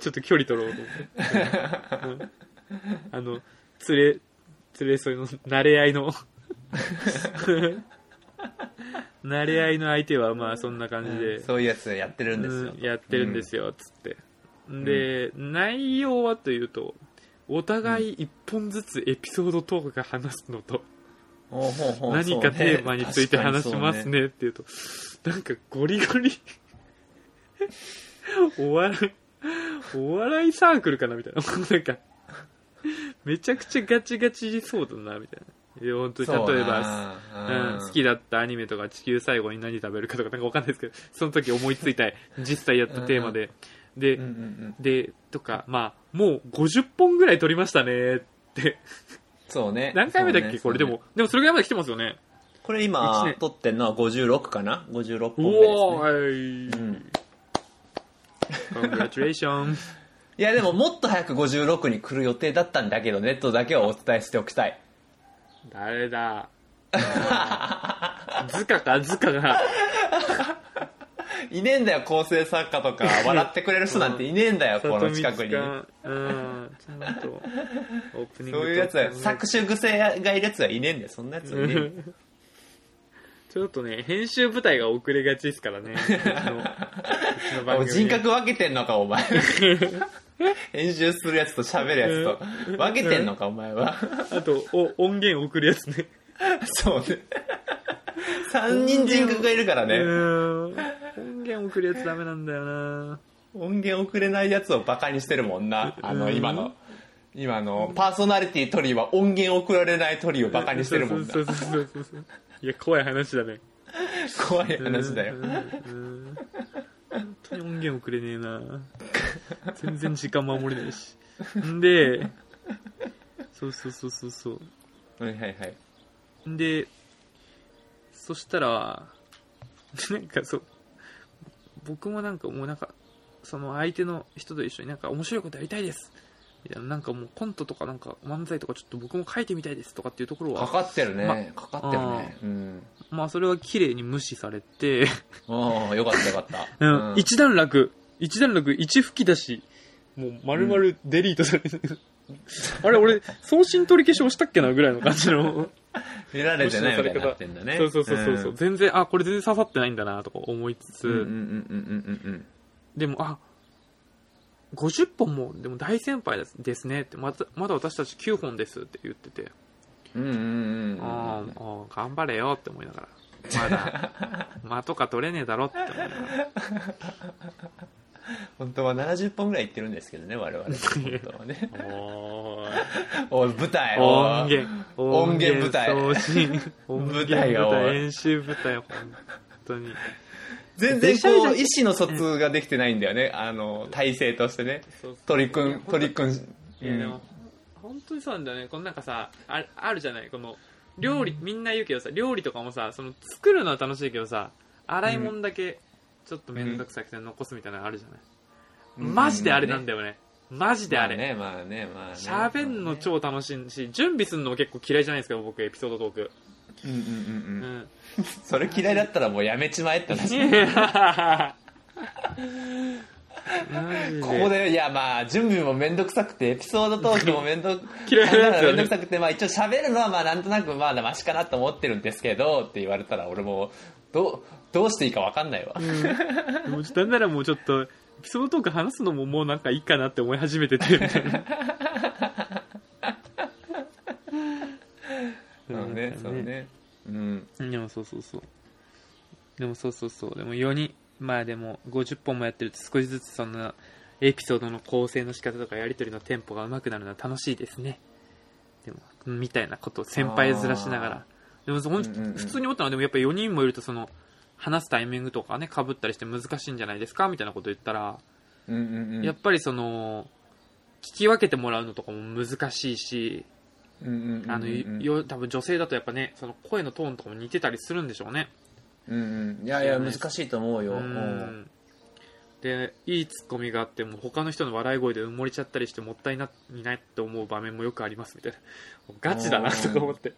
A: ちょっと距離取ろうと思って。うん。あの、連れ、連れ添いの、慣れ合いの、慣れ合いの相手はまあそんな感じで、
B: そういうやつやってるんですよ。
A: うんやってるんですよ、つって。で、内容はというと、お互い一本ずつエピソードトークが話すのと、何かテーマについて話しますねっていうと、なんかゴリゴリ、お笑い、お笑いサークルかなみたいな。なんか、めちゃくちゃガチガチそうだな、みたいな。いや、本当例えば、
B: な
A: うん、好きだったアニメとか地球最後に何食べるかとかなんかわかんないですけど、その時思いついた実際やったテーマで、で、で、とか、まあ、もう50本ぐらい撮りましたねって。
B: そうね。
A: 何回目だっけ、これでも。でもそれぐらいまで来てますよね。
B: これ
A: 一
B: 今
A: 年。
B: 撮ってんのは56かな？56
A: う
B: 本目です
A: お
B: ね
A: ー、
B: うん。
A: はい。Congratulations.
B: いやでももっと早く56に来る予定だったんだけどねとだけはお伝えしておきたい
A: 誰だ？ズカか、ズカが。
B: いねえんだよ構成作家とか。笑ってくれる人なんていねえんだよこの近くに。
A: うん、ちゃんと、オープニング
B: そういうやつは作詞癖がいるやつはいねえんだよそんなやつはいねえん。だよ
A: ちょっとね、編集部隊が遅れがちですからね。うちのうちの番組
B: お人格分けてんのかお前編集するやつと喋るやつと分けてんのかお前は。
A: あと、お音源送るやつね。
B: そうね。3人人格がいるから
A: う
B: ね。
A: 音源送るやつダメなんだよな。
B: 音源送れないやつをバカにしてるもんな。あの
A: うん。
B: 今の。今のパーソナリティトリは音源送られないトリをバカにしてるもんな。
A: そうそうそうそうそう。いや、怖い話だね。
B: 怖い話だよ
A: 本当に音源送れねえな全然時間守れないし。んで、そうそうそうそうそう。
B: はいはいはい
A: で、そしたら、なんかそう、僕もなんかもうなんか、その相手の人と一緒になんか面白いことやりたいです。みたいな、なんかもうコントとかなんか漫才とかちょっと僕も書いてみたいですとかっていうところ
B: か
A: は、
B: かってるね、
A: ま
B: かかってるねうん
A: まあそれは綺麗に無視されて、
B: ああよかったよかった。
A: うん、一段落、一段落、一吹き出し、もう丸々デリートされて、あれ俺、送信取り消し押したっけなぐらいの感じの。
B: 見られてないみたいになってんだね。
A: そうそうそうそうそう、
B: ん。
A: 全然あこれ全然刺さってないんだなとか思いつつ、
B: うんうんうんうんうんうん。
A: でもあ50本もでも大先輩ですですねって。まだまだ私たち9本ですって言ってて、
B: うんうんうんうん
A: あーあー頑張れよって思いながら。まだ間とか取れねえだろって思いながら。
B: 本当は70本ぐらい行ってるんですけどね我々本当はね。
A: お
B: 舞台
A: 音源。
B: 音源舞台。
A: 送信。音
B: 舞
A: 源
B: 台が
A: 演習舞台本当に。
B: 全然こう意思の疎通ができてないんだよね、あの体制としてね。取り組ん取り組ん
A: いやでも、本当にそうなんだよね。このなんかさああるじゃない。この料理、みんな言うけどさ料理とかもさその作るのは楽しいけどさ洗い物だけちょっと面倒くさくて残すみたいなのあるじゃない、
B: うん。
A: マジであれなんだよね、マジであれ、
B: まあねまあねまあね。
A: 喋んの超楽しいし準備するのも結構嫌いじゃないですか僕エピソードトーク。
B: うんうんうん
A: う
B: うん。
A: ん
B: それ嫌いだったらもうやめちまえって話ここでいやまあ準備もめんどくさくてエピソードトークもめんど
A: 嫌いなんですよね。
B: めんどくさくてまあ一応喋るのはまあなんとなくまだマシかなと思ってるんですけどって言われたら俺もどうどうしていいか分かんないわ、
A: もうなんならもうちょっとエピソードトーク話すのももうなんかいいかなって思い始めててみたいな。
B: そうねそうね。うん。
A: でもそうそうそう。でもそうそうそう。でも4人まあでも50本もやってると少しずつそのエピソードの構成の仕方とかやり取りのテンポが上手くなるのは楽しいですね。でもみたいなことを先輩ずらしながら。でも
B: うん。うんうん
A: 普通に思ったのはでもやっぱ4人もいるとその話すタイミングとかねかぶったりして難しいんじゃないですかみたいなこと言ったら、
B: うんうんうん。
A: やっぱりその聞き分けてもらうのとかも難しいし
B: うんうんうんうん
A: あのよ多分女性だとやっぱねその声のトーンとかも似てたりするんでしょうね
B: うんうん。いやいや難しいと思うよ。
A: う
B: うん。
A: んでいいツッコミがあっても他の人の笑い声で埋もれちゃったりしてもったいないないって思う場面もよくありますみたいな。ガチだなとか思って、っ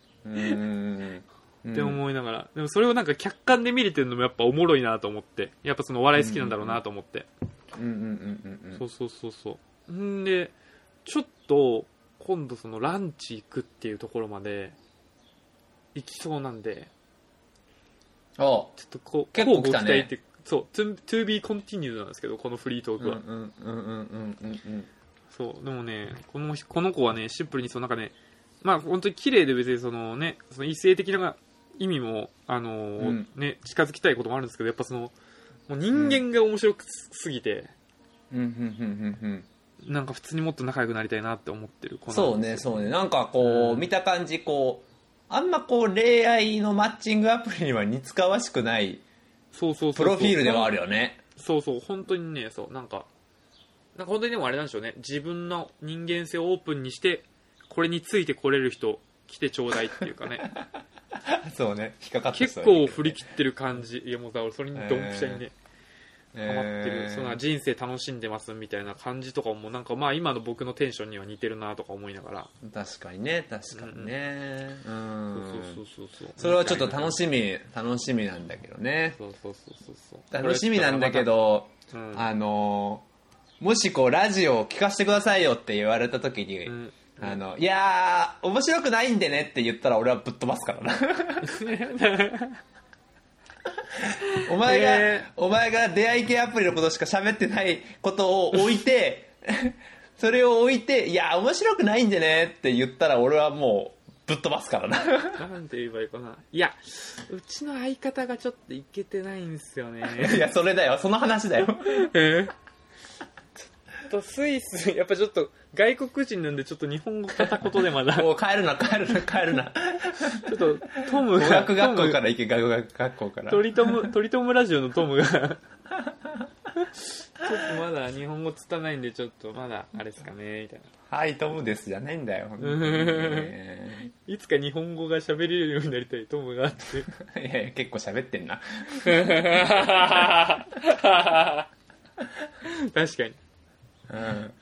A: て思いながら。でもそれをなんか客観で見れてるのもやっぱおもろいなと思って。やっぱそのお笑い好きなんだろうなと思って、
B: うんうんうんうんうん。
A: そうそうそうそう。んでちょっと今度そのランチ行くっていうところまで行きそうなんで。
B: お
A: ちょっとこう
B: 結構来たね。
A: 交互期待ってそう to, to be continued なんですけどこのフリートークは、
B: うんうんうんうんうんうん
A: そうでもねこのこの子はねシンプルにそのなんかねまあ本当に綺麗で別にそのねその異性的な意味もあのー
B: うん。
A: ね近づきたいこともあるんですけどやっぱそのもう人間が面白くすぎて、
B: うん。
A: なんか普通にもっと仲良くなりたいなって思ってる
B: そうねそうね。なんかこう、
A: うん。
B: 見た感じこうあんまこう恋愛のマッチングアプリには似つかわしくない
A: そうそうそうそう。
B: プロフィールではあるよね。
A: そうそう本当にねそうなんかなんか本当にでもあれなんでしょうね。自分の人間性をオープンにしてこれについてこれる人来てちょうだいっていうかね。
B: そうね。引っかかって
A: 結構振り切ってる感じ。いやもうだからそれにドンピシャにね、
B: ハ
A: ってる、そんな人生楽しんでますみたいな感じとかもなんかまあ今の僕のテンションには似てるなとか思いながら、
B: 確かにね確かにね。うん
A: そうそうそうそう
B: それはちょっと楽
A: し
B: しみ楽しみなんだけどね。
A: そうそうそうそうそう。
B: 楽しみなんだけ、ど
A: うん。
B: あのもしこうラジオを聞かせてくださいよって言われた時に、
A: うん。
B: あのいやー面白くないんでねって言ったら俺はぶっ飛ばすからな お前が、
A: え
B: お前が出会い系アプリのことしか喋ってないことを置いて それを置いていや面白くないんでねって言ったら俺はもうぶっ飛ばすからな。
A: なんて言えばいいかな。いやうちの相方がちょっといけてないんですよね。
B: いやそれだよ。その話だよ。
A: え？ちょっとスイスやっぱちょっと外国人なんでちょっと日本語片言でまだ。ち
B: もう帰るな帰るな帰るな。
A: ょっとトム
B: 語
A: が
B: 学学校から行け語学学校から。
A: トリトムトリトムラジオのトムが。ちょっとまだ日本語つたないんでちょっとまだあれですかねみたいな。
B: はいトムですじゃないんだよ本当にね。
A: いつか日本語が喋れるようになりたいトムがあって。
B: いやいや結構喋ってんな。
A: 確かに。
B: うん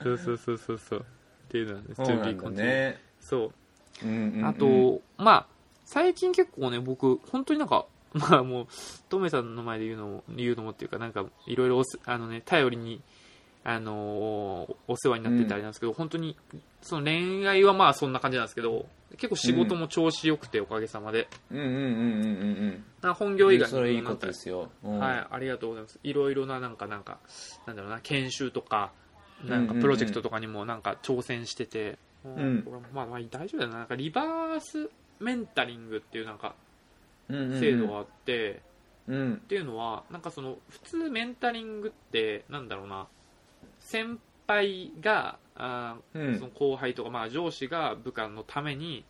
A: そうそうそうそうそう。っていうのなんです
B: そうなんだね。
A: そう。
B: うんうんうん。
A: あと、まあ、最近結構ね、僕、本当になんか、まあもう、トメさんの前で言うのも、言うのもっていうか、なんか、いろいろあのね、頼りに、あのーお世話になっててあれなんですけど、本当に、その恋愛はまあそんな感じなんですけど、結構仕事も調子良くて、おかげさまで。
B: うんうんうんうんうん
A: なんか本業以外
B: それいいことですよ、うん。
A: はい、ありがとうございます。いろいろな、なんか、なんか、なんだろうな、研修とか、なんか、プロジェクトとかにも、なんか、挑戦してて、
B: ん。
A: これまあ、まあ、大丈夫だよな。なんか、リバースメンタリングっていう、なんか、制度があって、
B: うん。
A: っていうのは、なんかその、普通メンタリングって、なんだろうな、先輩があー、
B: うん。
A: その後輩とか、まあ、上司が部下のために、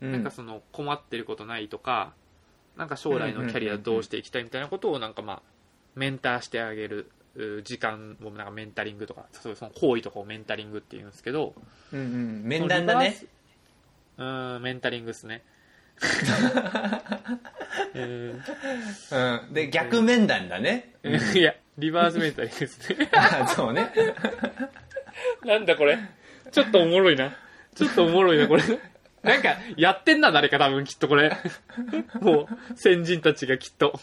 B: うん。
A: なんかその困ってることないとかなんか将来のキャリアどうしていきたいみたいなことをなんかまあメンターしてあげる。う時間をなんかメンタリングとかそういうその行為とかをメンタリングっていうんですけど
B: うんうん 面談だね。
A: うんメンタリングですね。え
B: うん。で逆面談だね。
A: ーいやリバースメンタリングですね。
B: あそうね。
A: なんだこれ。ちょっとおもろいな。ちょっとおもろいなこれ。なんかやってんな誰か多分きっとこれ。もう先人たちがきっと。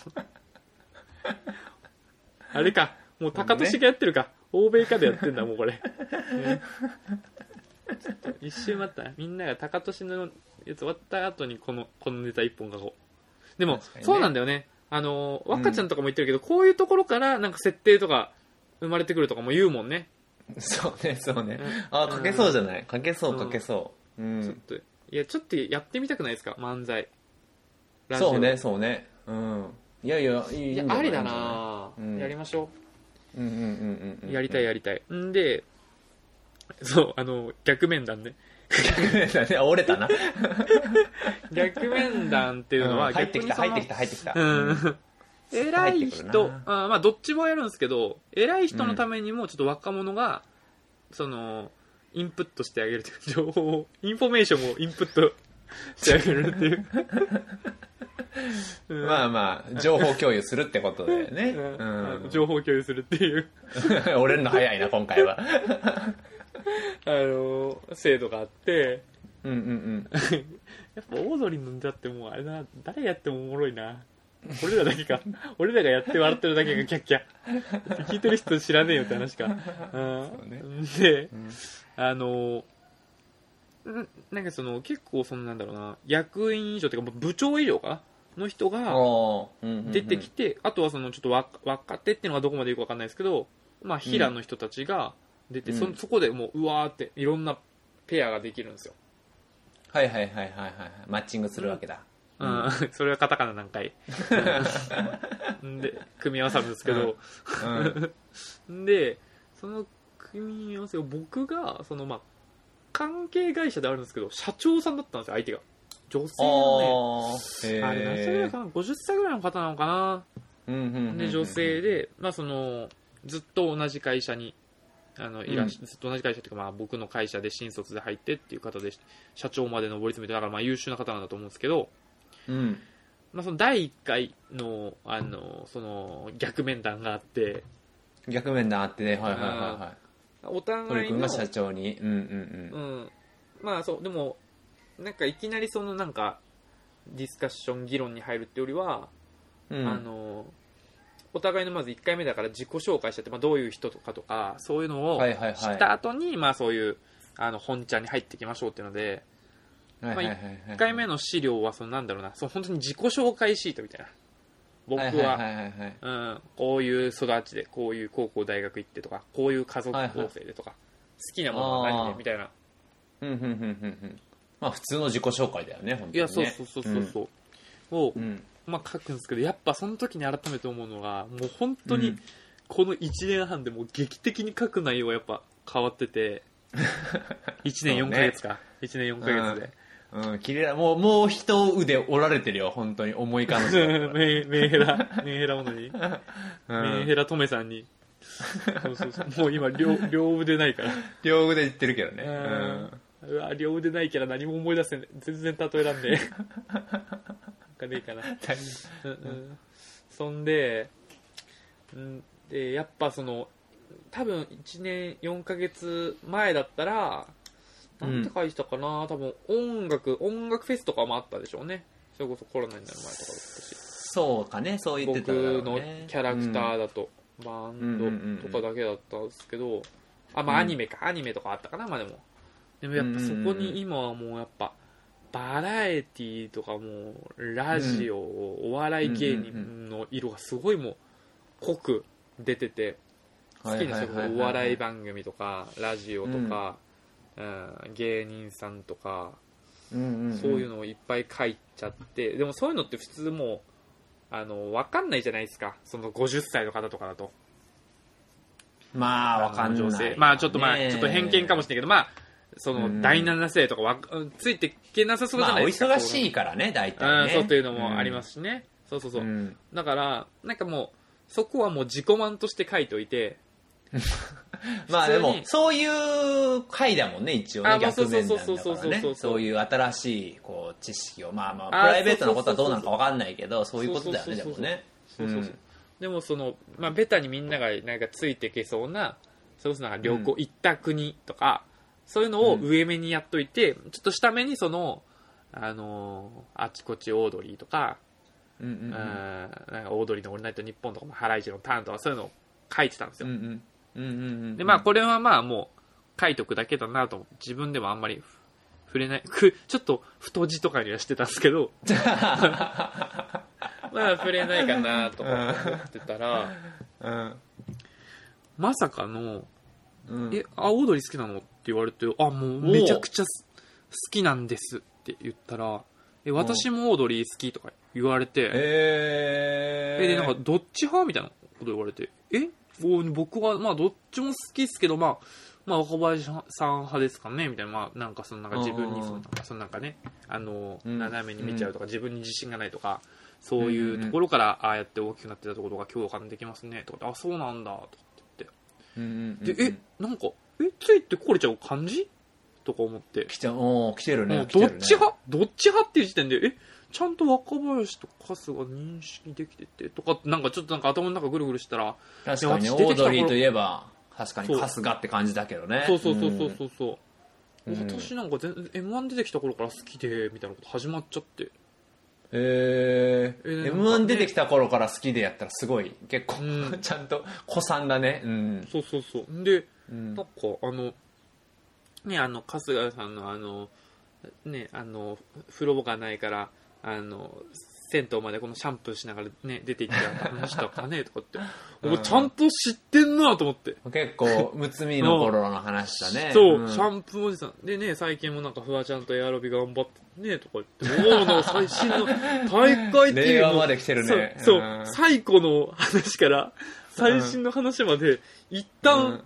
A: あれかもう高俊がやってるか、欧米かでやってんだもうこれ、ね。ちょっと一周待ったみんなが高俊のやつ終わった後にこのこのネタ一本書こう。でも、
B: 確かにね。
A: そうなんだよね。あの若ちゃんとかも言ってるけど、こういうところからなんか設定とか生まれてくるとかも言うもんね。
B: そうねそうね。
A: うん。
B: あ書けそうじゃない？書けそう書けそう。う
A: ちょっ
B: ん
A: といやちょっとやってみたくないですか？漫才。ラジオ。
B: そうね。そうねうん。いやいやいい
A: いや
B: んじゃない？
A: ありだな、
B: うん。
A: やりましょ
B: う
A: やりたいやりたい。んでそうあの逆面談ね。
B: だね。折れたな。
A: 逆面談っていうのは、
B: うん入ってきた入ってきた入ってきた。
A: うん。偉い人
B: な。
A: あまあどっちもやるんですけど偉い人のためにもちょっと若者が、そのインプットしてあげるという情報をインフォメーションをインプットしてあげるっていう、うん。
B: まあまあ情報共有するってことだよね。
A: うん。
B: うん。
A: 情報共有するっていう。
B: 折れるの早いな今回は。
A: あの制度があって。
B: うんうんうん。
A: やっぱオードリーのネタってもうあれな誰やってもおもろいな。俺らだけか。俺らがやって笑ってるだけがキャッキャ。聞いてる人知らねえよって話か、うん。
B: ね
A: で、
B: ん。
A: あのんなんかその結構そのなんだろうな役員以上っていうか部長以上かの人が出てきて、あとはそのちょっと若若手っていうのがどこまでいくか分かんないですけど、まあ、平の人たちが出て、
B: うん。
A: そそこでもううわーっていろんなペアができるんですよ、
B: はいはいはいはいはいマッチングするわけだ。
A: うん。それはカタカナ何回？う んで組み合わさるんですけど、
B: うん。
A: でその組み合わせを僕がそのまあ関係会社であるんですけど社長さんだったんですよ相手が。女性のね。あれ何歳ぐらい
B: へ
A: かな50歳ぐらいの方なのかな。
B: ーうんうんうんうん。
A: で女性で、まあ、そのずっと同じ会社にあのいらずっと同じ会社っていうか、まあ、僕の会社で新卒で入ってっていう方で社長まで上り詰めてだからまあ優秀な方なんだと思うんですけど、
B: うん。
A: まあ、その第1回のあのその逆面談があって
B: 逆面談あってね。はいはいはいはい
A: お互いの
B: が社長に。うんうん
A: うん、まあそうでもなんかいきなりそのなんかディスカッション議論に入るってよりは、
B: うん。うん
A: あのお互いのまず1回目だから自己紹介しちゃって、まあ、どういう人とかとかそういうのを
B: はいはいはい。
A: 知った後に、まあそういうあの本ちゃんに入っていきましょうっていうので
B: はいはいはいはい
A: 1回目の資料はそのなんだろうなその本当に自己紹介シートみたいな僕は,、こういう育ちでこういう高校大学行ってとかこういう家族構成でとか、好きなものは何でみたいな。
B: うんうんうんうんうんまあ普通の自己紹介だよね本当にね。
A: いやそうそうそうそうそう、を、
B: うん。
A: まあ、書くんですけどやっぱその時に改めて思うのがもう本当に
B: うん。
A: この1年半でもう劇的に書く内容がやっぱ変わってて 1年4ヶ月か、1年4ヶ月で、
B: うん切れらもうもう一腕折られてるよ。本当に。重い彼女
A: メン メンヘラメンヘラ女に、
B: う
A: メン
B: ん
A: ヘラトメさんに。そうそうそう。もう今両両腕ないから。
B: 両腕言ってるけどね。
A: うん。うわ両腕ないから何も思い出せん。ね全然例えらんねえ。なんかねえかな。うんうん。そんでうんでやっぱその多分1年4ヶ月前だったらなんて書いてたかな、多分音楽音楽フェスとかもあったでしょうね。それこそコロナになる前とかだったし。
B: そうかね。そう言って
A: 僕
B: ただろう
A: の
B: ね
A: キャラクターだと、バンドとかだけだったんですけど、あまあ
B: うん。
A: アニメか、アニメとかあったかな？まあでも。でもやっぱそこに今はもうやっぱバラエティーとかもうラジオ、お笑い芸人の色がすごいもう濃く出てて好きな人
B: はいはいはいはい。
A: お笑い番組とかラジオとか、うん芸人さんとか
B: うんうんうん。
A: そういうのをいっぱい書いちゃってでもそういうのって普通もうあの分かんないじゃないですか。その50歳の方とかだと。
B: まあわかんない
A: 女性まあちょっとまあ
B: ね
A: ちょっと偏見かもしれないけどまあそ
B: うん。
A: の第七世とかわついていけなさそうじゃ
B: まあお
A: ないですか、
B: 忙しいからね大
A: うん
B: 体ね
A: そうというのもありますしね、そうそうそう、
B: うん。
A: だからなんかもうそこはもう自己満として書いておいて
B: まあでもそういう回だもんね一応ね逆面談だ
A: そうそう
B: からね
A: そうそう。そうそう
B: そういう新しいこう知識をまあまあプ
A: あ
B: ライベートなことはどうなのか分かんないけどそういうことだよねでもね。
A: でもその、まあ、ベタにみんながなんかついていけそうなそれこそなんか旅行、行った国とかそういうのを上目にやっといて、ちょっと下目にそのあのーあちこちオードリーとか、
B: うんうん
A: うん。なんかオードリーの「オールナイトニッポン」とかもハライチのターンとかそういうのを書いてたんですよ、
B: うんうんうんうんうん
A: でまあこれはまあもう書いとくだけだなと。自分でもあんまり触れない。くちょっと太字とかにはしてたんですけど。まあ触れないかなとか思ってたら。
B: うん。
A: まさかの
B: うん「
A: えあオードリー好きなの?」って言われて「あもうめちゃくちゃす好きなんです」って言ったら「え私もオードリー好き」とか言われて。
B: えー。
A: えでなんかどっち派みたいなこと言われて。え？お僕はまあどっちも好きっすけどまあまあ若林さん派ですかねみたいな。まあなんかそのなんか自分に
B: うん
A: そのなん。かそのなんかねあの
B: うん。
A: 斜めに見ちゃうとか自分に自信がないとかそういうところからああやって大きくなってたところが共感できますねとかあそうなんだとかって言って。でえなんかえついてこれちゃう感じ？とか思って。
B: 来ちゃう。来てるね
A: どっち派？どっち派っていう時点でえちゃんと若林と春日認識できててとかなんかちょっとなんか頭の中ぐるぐるしたら
B: 確かにオードリーといえば確かに春日って感じだけどね。
A: そうそうそうそうそう。そう、
B: うん。
A: 私なんか全然 m 1出てきた頃から好きでみたいなこと始まっちゃって。
B: えー、
A: えーなんか
B: m 1
A: ね
B: 出てきた頃から好きでやったらすごい結構、
A: うん。
B: ちゃんと子さんだね。うん、
A: そうそうそう。で
B: うん。
A: なんかあのねあの春日さんのあのねあの風呂がないからあの銭湯までこのシャンプーしながらね出て行った話とかねとかって、
B: うん。
A: おちゃんと知ってんなと思って。
B: 結構むつみの頃の話だね。
A: そう、
B: ん。
A: シャンプーおじさん。でね、最近もなんかフワちゃんとエアロビ頑張ってね、とか言って、おおの最新の 大会っていうの。
B: まで来てるね。
A: そう、
B: うん。
A: 最古の話から最新の話まで、一旦、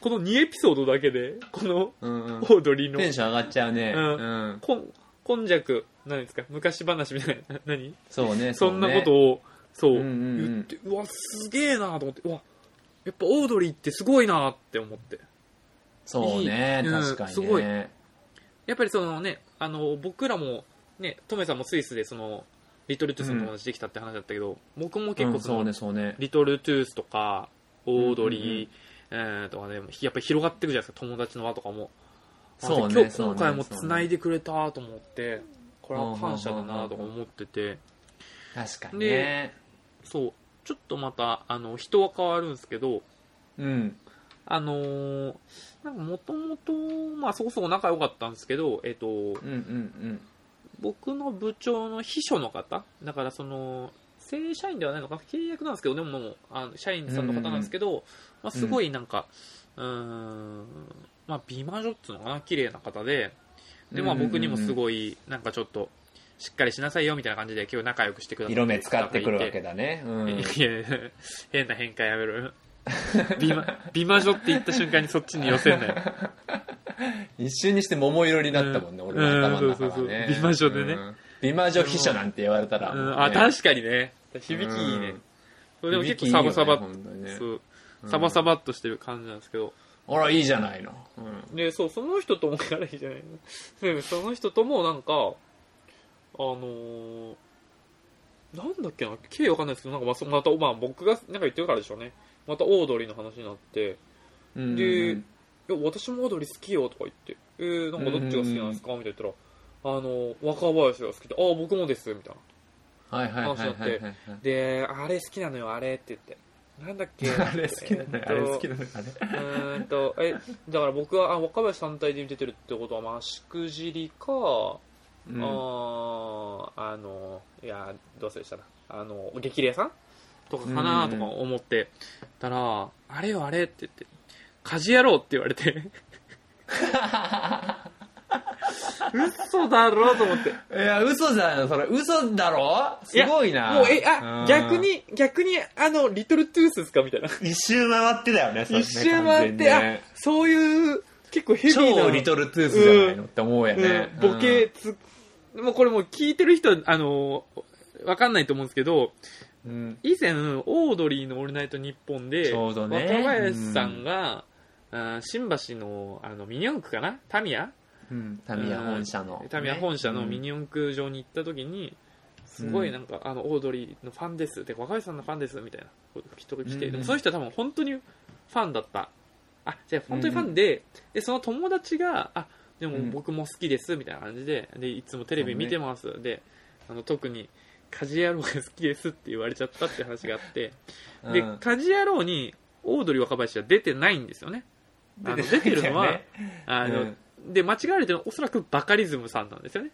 A: この2エピソードだけで、このオードリーの。
B: テンション上がっちゃうね、
A: うん。
B: うん。
A: こん、こんじゃく、何ですか、昔話みたいな、な 何？
B: そうね
A: そんなことを、そう、
B: うんうんうん。
A: 言って、うわ、すげえなと思って、うわ、やっぱオードリーってすごいなって思って。
B: そうね
A: いい。うん
B: 確かにね。
A: すごい。やっぱりそのね、あの、僕らも、ね、トメさんもスイスでその、リトルトゥースの友達できたって話だったけど、僕も結構その、
B: うんそうねそうね。
A: リトルトゥースとか、オードリー、えーとかね、やっぱり広がっていくじゃないですか、友達の輪とかも。
B: そうね
A: 今日、今回も繋いでくれたと思って、これは感謝だなとか思ってて、
B: 確かにね。
A: そう、ちょっとまた、あの、人は変わるんですけど、
B: うん。
A: あのーなんかもともと、まあそこそこ仲良かったんですけど、えっ、と、
B: うんうん
A: 僕の部長の秘書の方だからその正社員ではないのか契約なんですけどでももうあの社員さんの方なんですけど、まあ、すごいなんかうーんまあ美魔女っていうのかな綺麗な方でで、まあ、
B: うんうんうん
A: 僕にもすごいなんかちょっとしっかりしなさいよみたいな感じで今日仲良くしてくださって
B: 色目使ってくるわけだね、うん、
A: いや変な変換やめろ。よ美魔美魔女って言った瞬間にそっちに寄せんなよ。
B: 一瞬にして桃色になったもんね、
A: うん。
B: 俺の頭の中は
A: うんそうそう
B: ね
A: 美魔女でね。
B: うん。美魔女秘書なんて言われたらね、
A: うん。あ確かにね。響きいいね、でも結構サバサバ、
B: ね
A: そう。サバサバっとしてる感じなんですけど、
B: あらいいじゃないの、うん。
A: で、そう、その人ともやらいいじゃないの。でその人ともなんか、あのー、なんだっけな、経緯わかんないですけど、なんかまあそまた、まあ僕がなんか言ってるからでしょうね。またオードリーの話になって、
B: うん
A: で、いや、私もオードリー好きよとか言って、えー、なんかどっちが好きなんですか？みたいな言ったら、あの、若林が好きで、ああ、僕もです、みたいな。
B: はいはいはいはいはいはい。
A: で、あれ好きなのよ、あれって言って。なんだっけ？
B: あれ好きなのよあれ好きなのよあれ
A: うーんと、え、だから僕は、あ、若林単体で出てるってことは、まあ、しくじりか、
B: うん。
A: あーあの、いや、どうせでしたら、あの、激励さんとかかなとか思ってたら、あれよあれって言って、家事やろうって言われて、嘘だろうと思って。
B: いや、嘘じゃん、それ。嘘だろ？すごいな。
A: もう、え、あ、
B: うん
A: 逆。に、逆に、あの、リトルトゥースですかみたいな。
B: 一周回ってたよね、それね
A: 一周回って、あそういう、結構ヘビーな。
B: 超リトルトゥースじゃないの？って思うよね。
A: うん、ボケつ、もうこれもう聞いてる人は、あの、わかんないと思うんですけど、
B: うん。
A: 以前、オードリーのオールナイトニッポンで、
B: ちょうどね
A: 若林さんが、あー新橋のあのミニ四駆かな？タミヤ？
B: うん。タミヤ本社の。
A: タミヤ本社のミ
B: ニ
A: ニ四駆場に行った時に、すごいなんか、あの、オードリーのファンです。で、若林さんのファンです。みたいな人が来て、
B: うん
A: でもその人は多分本当にファンだった。あ、じゃあ本当にファンで、で、その友達が、あ、でも
B: うん
A: 僕も好きです、みたいな感じで、で、いつもテレビ見てます。で、あの、特に、家事野郎が好きですって言われちゃったって話があって、で、
B: うん
A: 家事野郎に、オードリー若林は出てないんですよね。あの出てるのは、あの、で、間違われてるのはおそらくバカリズムさんなんですよね。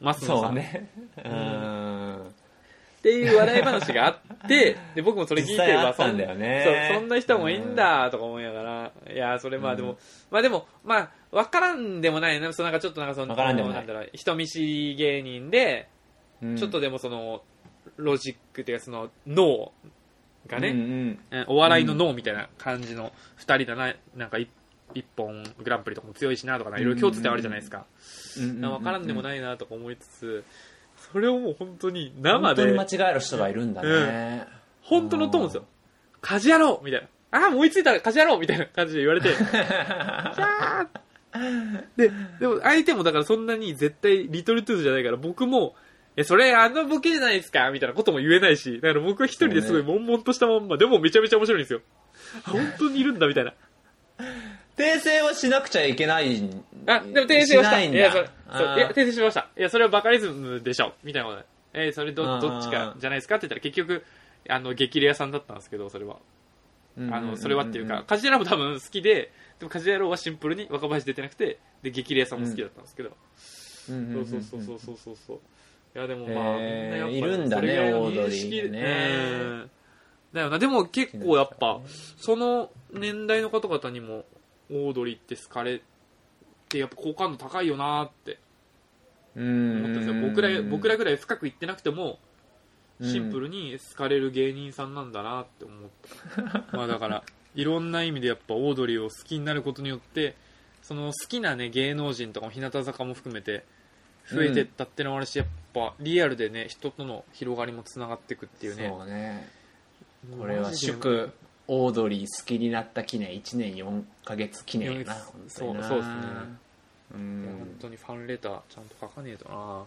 A: マスノさ。
B: そうんね。うん。
A: っていう笑い話があって、で、僕もそれ聞いて
B: 実際あ
A: ば、そん
B: ね。
A: そう、そんな人もいいんだとか思いながら、いや、それまあでも、
B: うん
A: まあでも、まあ、わからんでもないな、そうなんかちょっとなんかその、
B: わからんでもない。
A: んだろう、人見知り芸人で、
B: うん。
A: ちょっとでもその、ロジックっていうかその、脳がね、
B: うんうん。
A: えお笑いの脳みたいな感じの二人だな、なんか一一本グランプリとかも強いしなとかいろいろ共通点あるじゃないですか。
B: うん
A: 分からんでもないなとか思いつつ、それをもう本当に生で
B: 本当に間、違える人がいるんだね。
A: 本当のトーンですよ。家事野郎みたいな。ああ、思いついた家事野郎みたいな感じで言われて、キャーで、でも相手もだからそんなに絶対リトルトゥースじゃないから僕も、え、それあのボケじゃないですかみたいなことも言えないし、だから僕は一人ですごい悶々としたまんま、でもめちゃめちゃ面白いんですよ。あ、本当にいるんだみたいな。
B: 訂正はしなくちゃいけないん
A: あ、でも訂正はした。
B: ないんだ
A: いや、それ、そういや、訂正しました。いや、それはバカリズムでしょ。みたいなことで。えーそれど、どっちかじゃないですかって言ったら結局、あの、激レアさんだったんですけど、それは。あの、それはっていうか、カジヤラも多分好きで、でもカジヤラはシンプルに若林出てなくて、で、激レアさんも好きだったんですけど。
B: うんうん
A: そうそうそうそうそうそう。いや、でも
B: へー
A: まあ、みんなやっぱ
B: いるんだね
A: それぐらいの
B: オードリー
A: 認識
B: ね
A: うんだよな。でも結構やっぱ、その年代の方々にも、オードリーって好かれて、やっぱ好感度高いよなって
B: うん
A: 思ったんですよ。僕ら、僕らぐらい深く言ってなくても、シンプ
B: ル
A: ルに好かれる芸人さんなんだなって思った。まあだから、いろんな意味でやっぱオードリーを好きになることによって、その好きなね、芸能人とかも日向坂も含めて、増えてったってのもあるし、やっぱリアルでね、人との広がりもつながっていくっていうね。
B: そうねこれは祝オードリー好きになった記念1年4ヶ月記念やな
A: 四
B: 本当にな。
A: そうそうっすね。
B: うん。
A: 本当にファンレターちゃんと書かねえとな。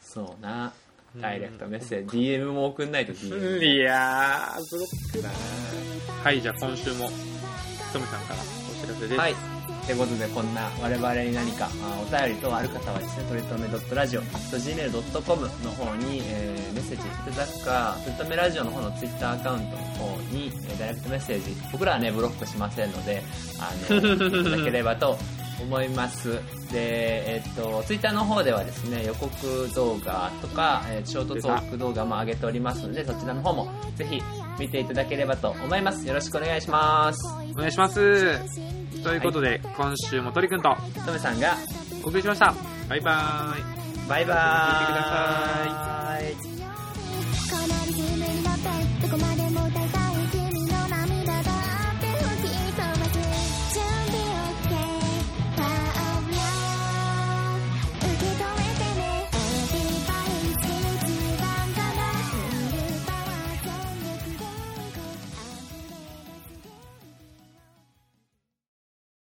B: そうな。
A: うん。
B: ダイレクトメッセージ。DM も送んないと DM
A: いやー、ブロックだな。はい、じゃあ今週も、トムさんからお知らせです。
B: はい。ということで、こんな我々に何か、まあ、お便り等ある方はですね、とりとめ .radio.gmail.com の方に、えーメッセージいただくか、とりとめラジオの方のツイッターアカウントの方に、えーダイレクトメッセージ、僕らはね、ブロックしませんので、あの、いただければと思います。で、えっと、ツイッターの方ではですね、予告動画とか、えーショートトーク動画も上げておりますので、そちらの方もぜひ見ていただければと思います。よろしくお願いします。
A: お願いします。ということで、はい、今週も鳥くんと、
B: とめさんが、
A: お送りしました。バイバーイ。
B: バイバーイ。
A: 見てください。